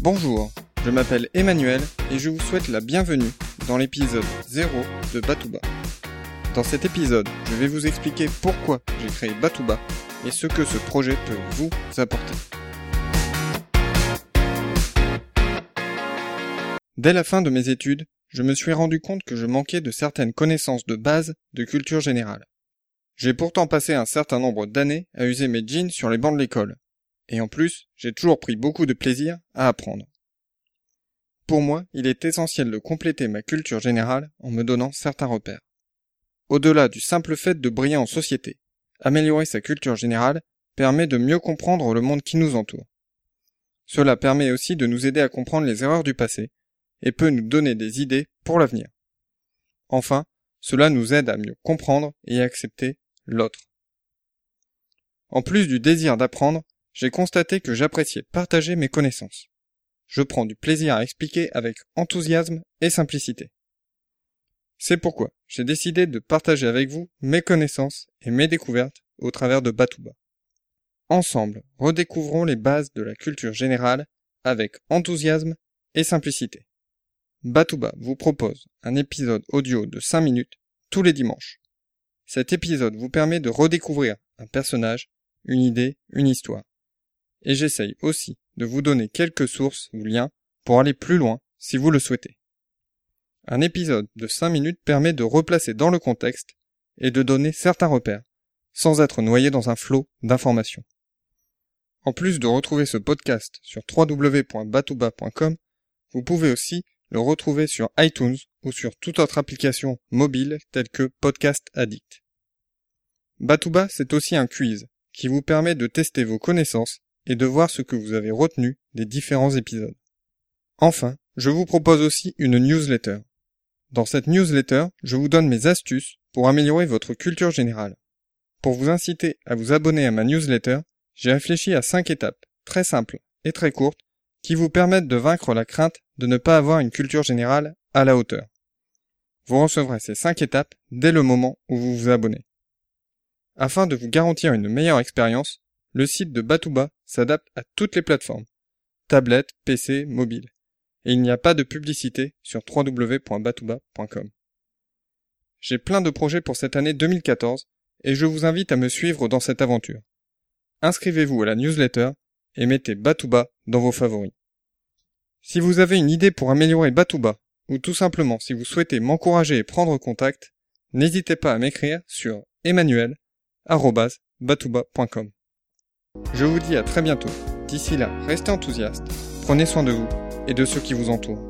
Bonjour, je m'appelle Emmanuel et je vous souhaite la bienvenue dans l'épisode 0 de Batouba. Dans cet épisode, je vais vous expliquer pourquoi j'ai créé Batouba et ce que ce projet peut vous apporter. Dès la fin de mes études, je me suis rendu compte que je manquais de certaines connaissances de base de culture générale. J'ai pourtant passé un certain nombre d'années à user mes jeans sur les bancs de l'école. Et en plus, j'ai toujours pris beaucoup de plaisir à apprendre. Pour moi, il est essentiel de compléter ma culture générale en me donnant certains repères. Au-delà du simple fait de briller en société, améliorer sa culture générale permet de mieux comprendre le monde qui nous entoure. Cela permet aussi de nous aider à comprendre les erreurs du passé et peut nous donner des idées pour l'avenir. Enfin, cela nous aide à mieux comprendre et accepter l'autre. En plus du désir d'apprendre, j'ai constaté que j'appréciais partager mes connaissances. Je prends du plaisir à expliquer avec enthousiasme et simplicité. C'est pourquoi j'ai décidé de partager avec vous mes connaissances et mes découvertes au travers de Batouba. Ensemble, redécouvrons les bases de la culture générale avec enthousiasme et simplicité. Batouba vous propose un épisode audio de 5 minutes tous les dimanches. Cet épisode vous permet de redécouvrir un personnage, une idée, une histoire. Et j'essaye aussi de vous donner quelques sources ou liens pour aller plus loin si vous le souhaitez. Un épisode de 5 minutes permet de replacer dans le contexte et de donner certains repères, sans être noyé dans un flot d'informations. En plus de retrouver ce podcast sur www.batouba.com, vous pouvez aussi le retrouver sur iTunes ou sur toute autre application mobile telle que Podcast Addict. Batouba, c'est aussi un quiz qui vous permet de tester vos connaissances et de voir ce que vous avez retenu des différents épisodes. Enfin, je vous propose aussi une newsletter. Dans cette newsletter, je vous donne mes astuces pour améliorer votre culture générale. Pour vous inciter à vous abonner à ma newsletter, j'ai réfléchi à cinq étapes, très simples et très courtes, qui vous permettent de vaincre la crainte de ne pas avoir une culture générale à la hauteur. Vous recevrez ces 5 étapes dès le moment où vous vous abonnez. Afin de vous garantir une meilleure expérience, le site de Batouba s'adapte à toutes les plateformes, tablette, PC, mobile, et il n'y a pas de publicité sur www.batouba.com. J'ai plein de projets pour cette année 2014 et je vous invite à me suivre dans cette aventure. Inscrivez-vous à la newsletter et mettez Batouba dans vos favoris. Si vous avez une idée pour améliorer Batouba, ou tout simplement si vous souhaitez m'encourager et prendre contact, n'hésitez pas à m'écrire sur emmanuel.batouba.com. Je vous dis à très bientôt. D'ici là, restez enthousiastes, prenez soin de vous et de ceux qui vous entourent.